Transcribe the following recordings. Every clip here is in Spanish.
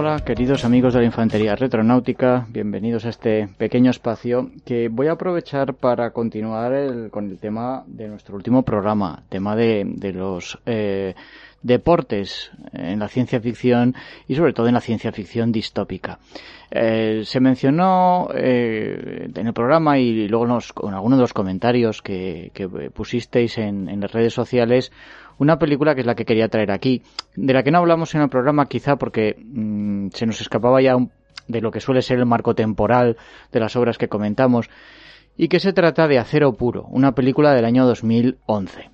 Hola, queridos amigos de la Infantería Retronáutica, bienvenidos a este pequeño espacio que voy a aprovechar para continuar con el tema de nuestro último programa, tema de, los eh, deportes en la ciencia ficción y sobre todo en la ciencia ficción distópica. Eh, se mencionó eh, en el programa y luego en, algunos de los comentarios que, pusisteis en las redes sociales una película que es la que quería traer aquí, de la que no hablamos en el programa quizá porque mm, se nos escapaba ya de lo que suele ser el marco temporal de las obras que comentamos, y que se trata de Acero Puro, una película del año 2011.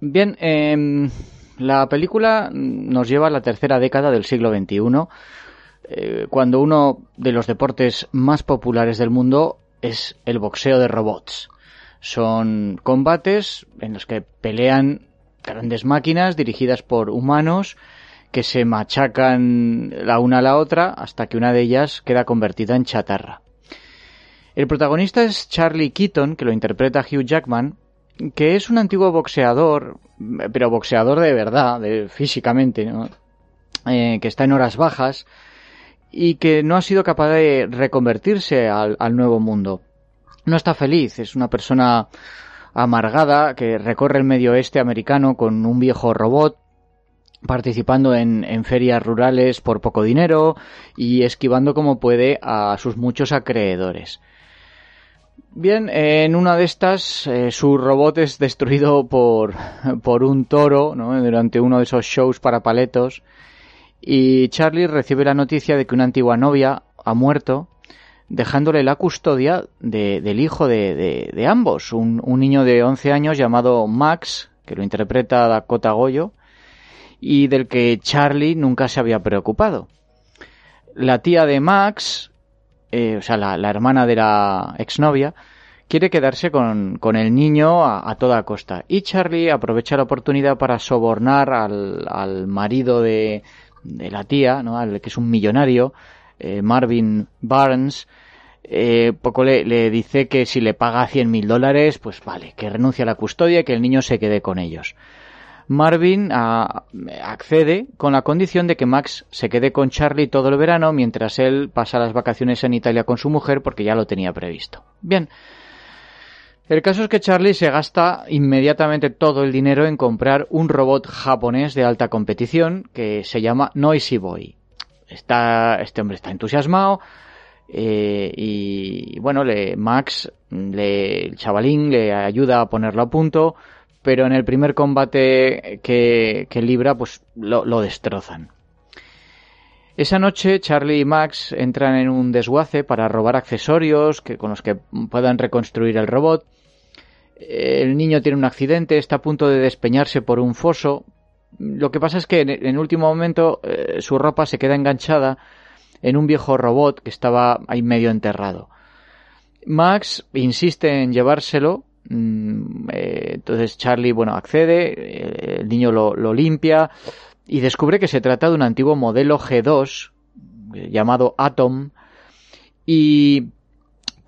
Bien, em, la película nos lleva a la tercera década del siglo XXI, eh, cuando uno de los deportes más populares del mundo es el boxeo de robots. Son combates en los que pelean grandes máquinas dirigidas por humanos que se machacan la una a la otra hasta que una de ellas queda convertida en chatarra. El protagonista es Charlie Keaton, que lo interpreta Hugh Jackman, que es un antiguo boxeador, pero boxeador de verdad, físicamente, eh, que está en horas bajas y que no ha sido capaz de reconvertirse al nuevo mundo. No está feliz, es una persona amargada que recorre el medio oeste americano con un viejo robot participando en, ferias rurales por poco dinero y esquivando como puede a sus muchos acreedores. Bien, en una de estas eh, su robot es destruido por, por un toro durante uno de esos shows para paletos y Charlie recibe la noticia de que una antigua novia ha muerto dejándole la custodia del hijo de, ambos, un, niño de 11 años llamado Max, que lo interpreta Dakota Goyo, y del que Charlie nunca se había preocupado. La tía de Max, eh, o sea, la, hermana de la exnovia, quiere quedarse con, el niño a, toda costa. Y Charlie aprovecha la oportunidad para sobornar al, marido de, la tía, ¿no? al que es un millonario, eh, Marvin Barnes, eh, poco le, dice que si le paga 100 mil dólares, pues vale, que renuncie a la custodia y que el niño se quede con ellos. Marvin accede con la condición de que Max se quede con Charlie todo el verano mientras él pasa las vacaciones en Italia con su mujer porque ya lo tenía previsto. Bien. El caso es que Charlie se gasta inmediatamente todo el dinero en comprar un robot japonés de alta competición que se llama Noisy Boy. Está, este hombre está entusiasmado, eh, y bueno, Max, le, el chavalín, le ayuda a ponerlo a punto, pero en el primer combate que, que libra, pues lo, lo, destrozan. Esa noche Charlie y Max entran en un desguace para robar accesorios que, con los que puedan reconstruir el robot. El niño tiene un accidente, está a punto de despeñarse por un foso. Lo que pasa es que en el último momento eh, su ropa se queda enganchada en un viejo robot que estaba ahí medio enterrado. Max insiste en llevárselo, mm, eh, entonces Charlie, bueno, accede, eh, el niño lo, limpia y descubre que se trata de un antiguo modelo G2 eh, llamado Atom y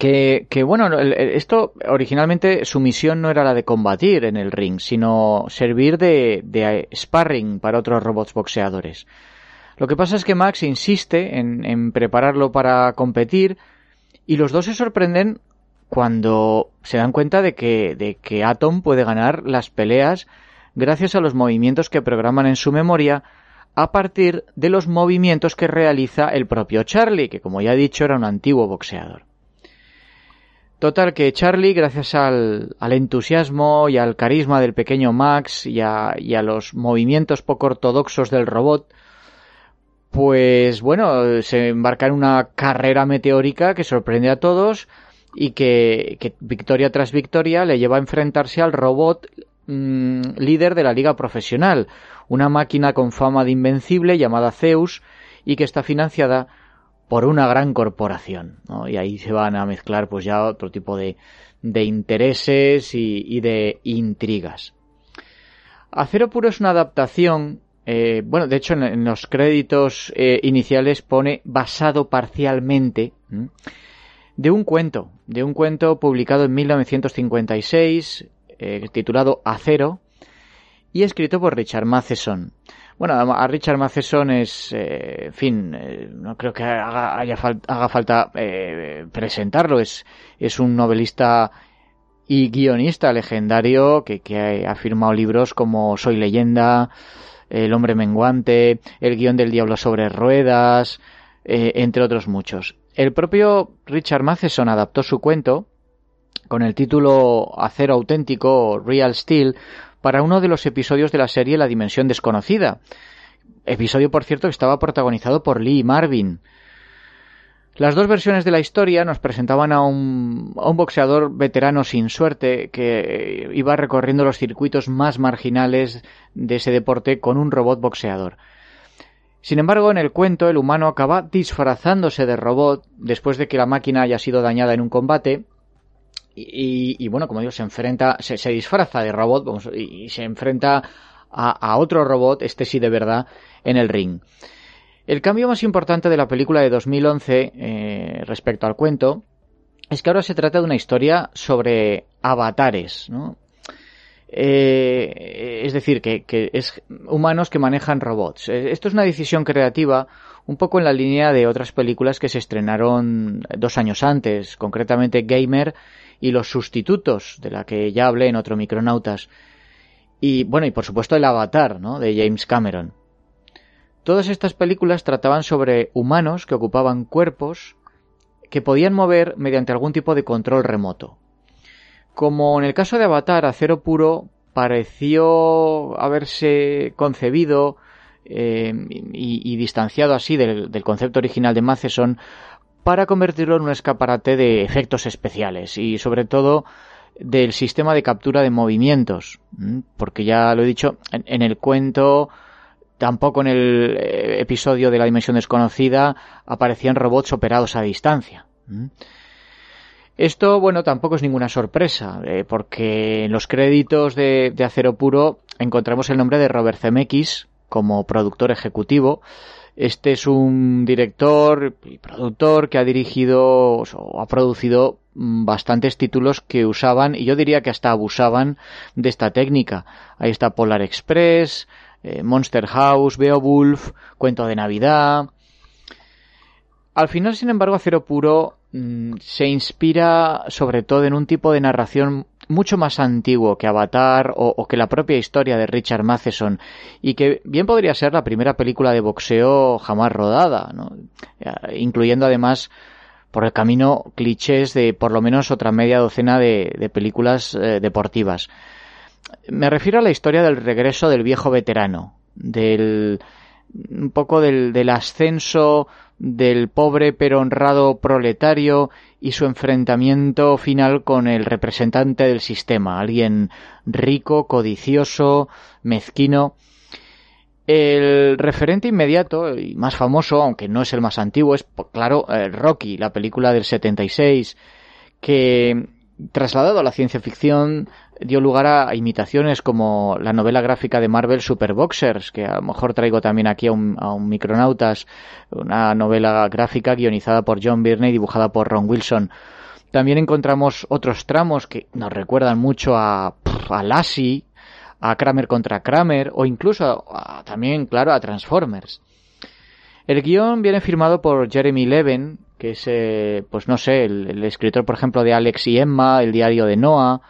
que, bueno, esto originalmente su misión no era la de combatir en el ring, sino servir de, de sparring para otros robots boxeadores. Lo que pasa es que Max insiste en, prepararlo para competir y los dos se sorprenden cuando se dan cuenta de que, de que Atom puede ganar las peleas gracias a los movimientos que programan en su memoria a partir de los movimientos que realiza el propio Charlie, que como ya he dicho era un antiguo boxeador. Total que Charlie, gracias al, entusiasmo y al carisma del pequeño Max y a, los movimientos poco ortodoxos del robot, pues bueno, se embarca en una carrera meteórica que sorprende a todos y que, victoria tras victoria le lleva a enfrentarse al robot mmm, líder de la liga profesional, una máquina con fama de invencible llamada Zeus y que está financiada por una gran corporación. Y ahí se van a mezclar pues ya otro tipo de, de intereses y, de intrigas. Acero Puro es una adaptación, eh, bueno, de hecho en, los créditos eh, iniciales pone basado parcialmente de un cuento, de un cuento publicado en 1956, eh, titulado Acero, y escrito por Richard Matheson. Bueno, a Richard Matheson es, eh, en fin, eh, no creo que haga, haya haga falta eh, presentarlo. Es, es un novelista y guionista legendario que, que, ha firmado libros como Soy leyenda, El hombre menguante, El guion del diablo sobre ruedas, entre otros muchos. El propio Richard Matheson adaptó su cuento con el título Acero auténtico, Real Steel, para uno de los episodios de la serie La Dimensión Desconocida. Episodio, por cierto, que estaba protagonizado por Lee Marvin. Las dos versiones de la historia nos presentaban a un, a un, boxeador veterano sin suerte que iba recorriendo los circuitos más marginales de ese deporte con un robot boxeador. Sin embargo, en el cuento el humano acaba disfrazándose de robot después de que la máquina haya sido dañada en un combate y, y, bueno, como digo, se enfrenta, se, disfraza de robot vamos, y, se enfrenta a, a, otro robot, este sí de verdad, en el ring. El cambio más importante de la película de 2011 eh, respecto al cuento es que ahora se trata de una historia sobre avatares, ¿no? Eh, es decir, que, que, es humanos que manejan robots. Eh, esto es una decisión creativa un poco en la línea de otras películas que se estrenaron dos años antes, concretamente Gamer y los sustitutos, de la que ya hablé en otro Micronautas. Y bueno, y por supuesto el Avatar, ¿no? De James Cameron. Todas estas películas trataban sobre humanos que ocupaban cuerpos que podían mover mediante algún tipo de control remoto. Como en el caso de Avatar, Acero Puro pareció haberse concebido eh, y, distanciado así del, del, concepto original de Matheson para convertirlo en un escaparate de efectos especiales y sobre todo del sistema de captura de movimientos, porque ya lo he dicho, en, el cuento, tampoco en el eh, episodio de la dimensión desconocida aparecían robots operados a distancia. Esto, bueno, tampoco es ninguna sorpresa, eh, porque en los créditos de, de, Acero Puro encontramos el nombre de Robert Zemeckis como productor ejecutivo, este es un director y productor que ha dirigido o ha producido bastantes títulos que usaban y yo diría que hasta abusaban de esta técnica. Ahí está Polar Express, eh, Monster House, Beowulf, Cuento de Navidad. Al final, sin embargo, Acero Puro mmm, se inspira sobre todo en un tipo de narración mucho más antiguo que Avatar o, que la propia historia de Richard Matheson y que bien podría ser la primera película de boxeo jamás rodada, ¿no? incluyendo además por el camino clichés de por lo menos otra media docena de, de películas eh, deportivas. Me refiero a la historia del regreso del viejo veterano, del un poco del, del ascenso del pobre pero honrado proletario y su enfrentamiento final con el representante del sistema, alguien rico, codicioso, mezquino. El referente inmediato y más famoso, aunque no es el más antiguo, es, claro, eh, Rocky, la película del 76, que trasladado a la ciencia ficción dio lugar a imitaciones como la novela gráfica de Marvel Superboxers, que a lo mejor traigo también aquí a un, Micronautas, una novela gráfica guionizada por John Byrne y dibujada por Ron Wilson. También encontramos otros tramos que nos recuerdan mucho a, a Lassie, a Kramer contra Kramer o incluso a, también, claro, a Transformers. El guion viene firmado por Jeremy Levin, que es, eh, pues no sé, el, el, escritor, por ejemplo, de Alex y Emma, el diario de Noah,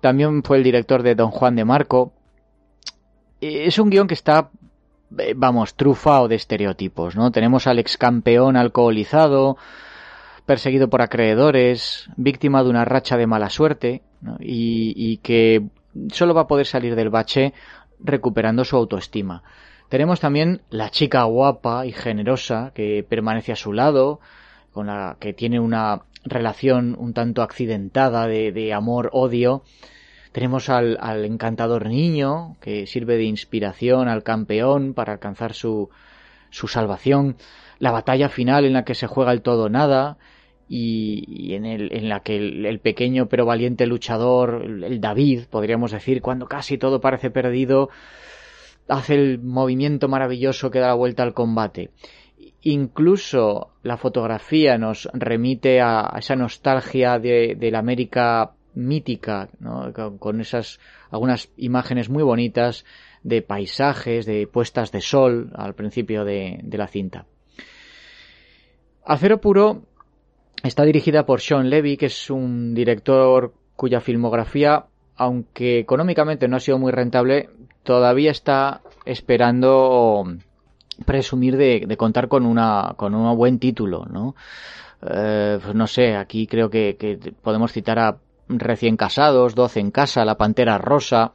también fue el director de Don Juan de Marco. Es un guion que está, vamos, trufado de estereotipos, ¿no? Tenemos al ex campeón alcoholizado, perseguido por acreedores, víctima de una racha de mala suerte, y, y que solo va a poder salir del bache recuperando su autoestima. Tenemos también la chica guapa y generosa que permanece a su lado, con la que tiene una relación un tanto accidentada de, amor-odio. Tenemos al, encantador niño que sirve de inspiración al campeón para alcanzar su, su salvación. La batalla final en la que se juega el todo nada y, en, el, en, la que el, pequeño pero valiente luchador, el David, podríamos decir, cuando casi todo parece perdido, hace el movimiento maravilloso que da la vuelta al combate. Incluso la fotografía nos remite a, esa nostalgia de, la América mítica, con, esas algunas imágenes muy bonitas de paisajes, de puestas de sol al principio de, de la cinta. Acero Puro está dirigida por Sean Levy, que es un director cuya filmografía, aunque económicamente no ha sido muy rentable, todavía está esperando presumir de, contar con una con un buen título, ¿no? Eh, pues no sé, aquí creo que, podemos citar a Recién Casados, Doce en Casa, La Pantera Rosa,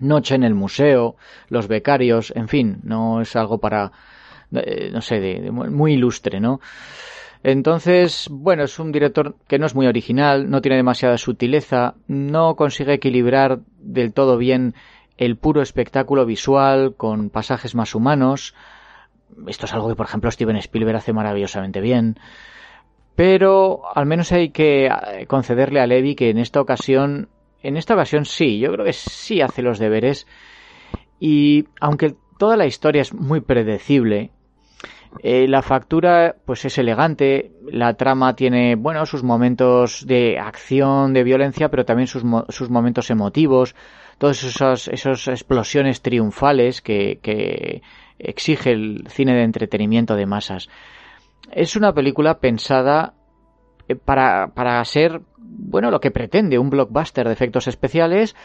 Noche en el Museo, Los Becarios, en fin, no es algo para, eh, no sé, de, muy ilustre, ¿no? Entonces, bueno, es un director que no es muy original, no tiene demasiada sutileza, no consigue equilibrar del todo bien el puro espectáculo visual con pasajes más humanos. Esto es algo que, por ejemplo, Steven Spielberg hace maravillosamente bien. Pero al menos hay que eh, concederle a Levi que en esta ocasión, en esta ocasión sí, yo creo que sí hace los deberes. Y aunque toda la historia es muy predecible, eh, la factura pues es elegante, la trama tiene, bueno, sus momentos de acción, de violencia, pero también sus, sus momentos emotivos, todas esas, esas explosiones triunfales que, exige el cine de entretenimiento de masas. Es una película pensada eh, para, para ser, bueno, lo que pretende, un blockbuster de efectos especiales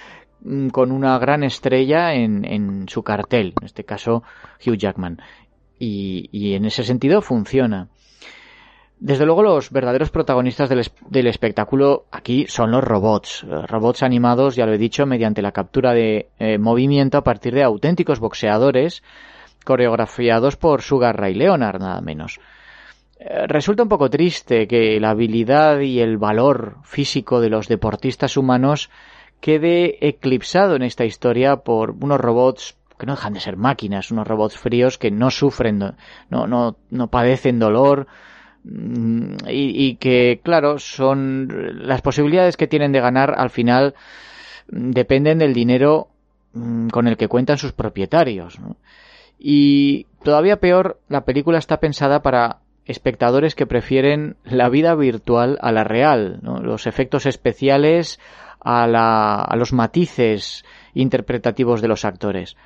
mm, con una gran estrella en, su cartel, en este caso Hugh Jackman. Y en ese sentido funciona. Desde luego los verdaderos protagonistas del, espectáculo aquí son los robots. Eh, robots animados, ya lo he dicho, mediante la captura de eh, movimiento a partir de auténticos boxeadores coreografiados por Sugar Ray Leonard, nada menos. Eh, resulta un poco triste que la habilidad y el valor físico de los deportistas humanos quede eclipsado en esta historia por unos robots que no dejan de ser máquinas, unos robots fríos que no sufren, no, no, no padecen dolor, Mm, y, que, claro, son las posibilidades que tienen de ganar al final mm, dependen del dinero mm, con el que cuentan sus propietarios. Y todavía peor, la película está pensada para espectadores que prefieren la vida virtual a la real, los efectos especiales a, la, a los matices interpretativos de los actores.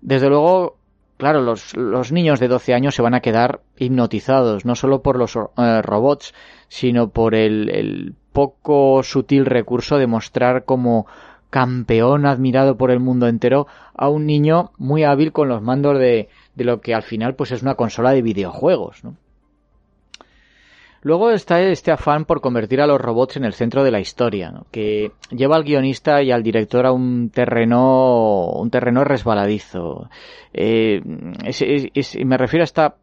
Desde luego, claro, los, los, niños de 12 años se van a quedar hipnotizados, no solo por los eh, robots, sino por el, el, poco sutil recurso de mostrar como campeón admirado por el mundo entero a un niño muy hábil con los mandos de, de lo que al final pues es una consola de videojuegos, ¿no? Luego está este afán por convertir a los robots en el centro de la historia, que lleva al guionista y al director a un terreno, un terreno resbaladizo. Eh, me refiero a esta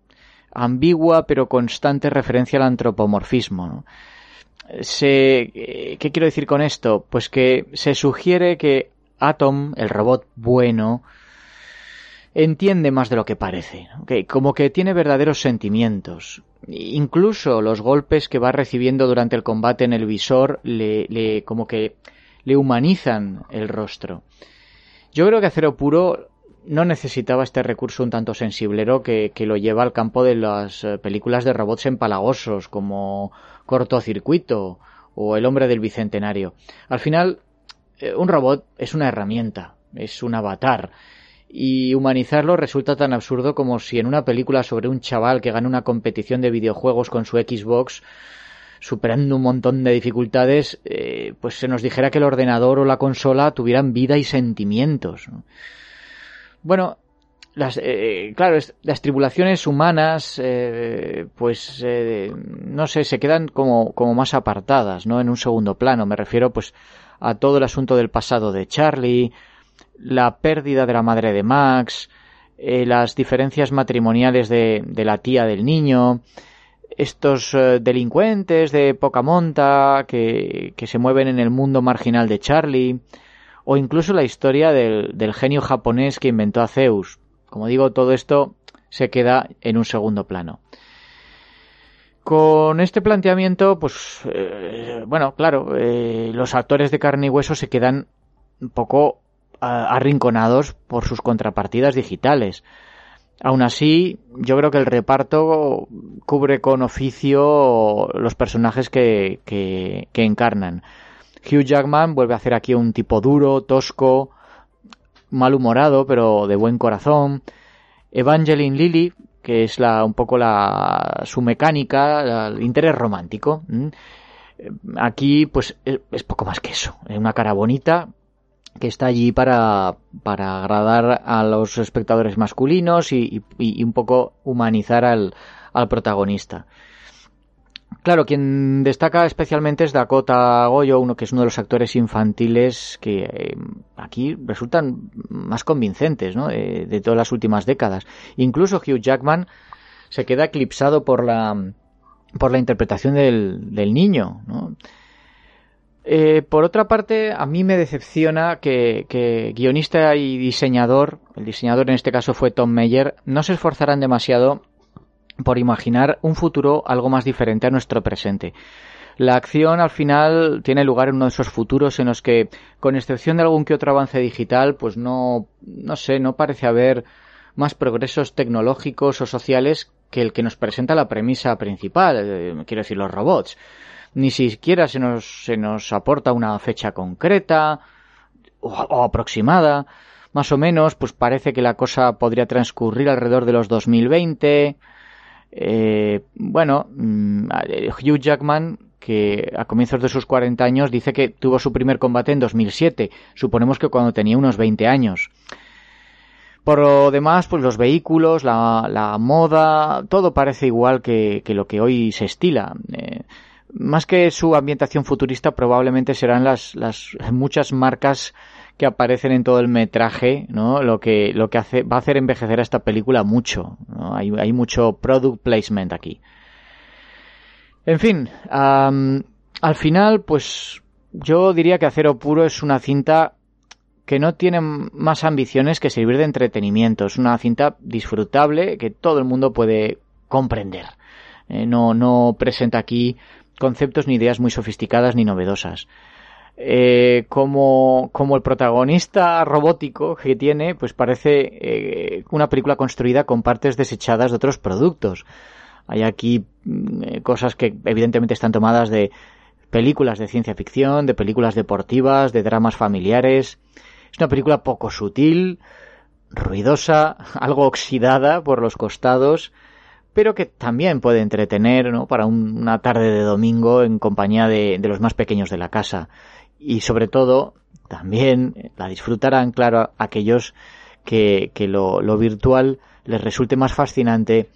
ambigua pero constante referencia al antropomorfismo. ¿Qué quiero decir con esto? Pues que se sugiere que Atom, el robot bueno, entiende más de lo que parece, como que tiene verdaderos sentimientos. Incluso los golpes que va recibiendo durante el combate en el visor le, le como que le humanizan el rostro. Yo creo que Acero Puro no necesitaba este recurso un tanto sensiblero que, que lo lleva al campo de las eh, películas de robots empalagosos como Cortocircuito o El hombre del bicentenario. Al final, eh, un robot es una herramienta, es un avatar y humanizarlo resulta tan absurdo como si en una película sobre un chaval que gana una competición de videojuegos con su Xbox superando un montón de dificultades, eh, pues se nos dijera que el ordenador o la consola tuvieran vida y sentimientos. Bueno, las, eh, claro, las tribulaciones humanas, eh, pues, eh, no sé, se quedan como, como más apartadas, ¿no? En un segundo plano. Me refiero, pues, a todo el asunto del pasado de Charlie, la pérdida de la madre de Max, las diferencias matrimoniales de, la tía del niño, estos delincuentes de poca monta que, que se mueven en el mundo marginal de Charlie, o incluso la historia del, genio japonés que inventó a Zeus, como digo, todo esto se queda en un segundo plano. Con este planteamiento, pues, eh, bueno, claro, eh, los actores de carne y hueso se quedan un poco arrinconados por sus contrapartidas digitales. Aún así, yo creo que el reparto cubre con oficio los personajes que, que, encarnan. Hugh Jackman vuelve a hacer aquí un tipo duro, tosco, malhumorado, pero de buen corazón. Evangeline Lilly, que es la, un poco la, su mecánica, el interés romántico. Aquí, pues, es, poco más que eso. Es una cara bonita que está allí para, para agradar a los espectadores masculinos y, y un poco humanizar al, al protagonista. Claro, quien destaca especialmente es Dakota Goyo, uno que es uno de los actores infantiles que eh, aquí resultan más convincentes, ¿no? De todas las últimas décadas. Incluso Hugh Jackman se queda eclipsado por la por la interpretación del, del niño, ¿no? Eh, por otra parte, a mí me decepciona que, que, guionista y diseñador, el diseñador en este caso fue Tom Meyer, no se esforzaran demasiado por imaginar un futuro algo más diferente a nuestro presente. La acción al final tiene lugar en uno de esos futuros en los que, con excepción de algún que otro avance digital, pues no, no sé, no parece haber más progresos tecnológicos o sociales que el que nos presenta la premisa principal, eh, quiero decir, los robots. Ni siquiera se nos, se nos aporta una fecha concreta o, aproximada. Más o menos, pues parece que la cosa podría transcurrir alrededor de los 2020 eh, bueno, mm, Hugh Jackman, que a comienzos de sus 40 años dice que tuvo su primer combate en 2007, suponemos que cuando tenía unos 20 años. Por lo demás, pues los vehículos, la, moda, todo parece igual que, lo que hoy se estila. Eh, más que su ambientación futurista, probablemente serán las, las muchas marcas que aparecen en todo el metraje, ¿no? Lo que, lo que hace, va a hacer envejecer a esta película mucho. Hay, hay, mucho product placement aquí. En fin, al final, pues yo diría que Acero Puro es una cinta que no tiene más ambiciones que servir de entretenimiento. Es una cinta disfrutable que todo el mundo puede comprender. Eh, no, no presenta aquí conceptos ni ideas muy sofisticadas ni novedosas eh, como, como el protagonista robótico que tiene, pues parece eh, una película construida con partes desechadas de otros productos. Hay aquí mm, eh, cosas que evidentemente están tomadas de películas de ciencia ficción, de películas deportivas, de dramas familiares. Es una película poco sutil, ruidosa, algo oxidada por los costados, pero que también puede entretener ¿no? para una tarde de domingo en compañía de, los más pequeños de la casa y sobre todo también la disfrutarán, claro, aquellos que, que lo, virtual les resulte más fascinante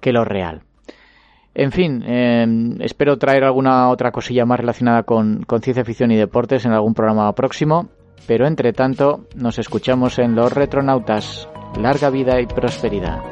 que lo real. En fin, eh, espero traer alguna otra cosilla más relacionada con, con ciencia ficción y deportes en algún programa próximo, pero entre tanto nos escuchamos en Los Retronautas. Larga vida y prosperidad.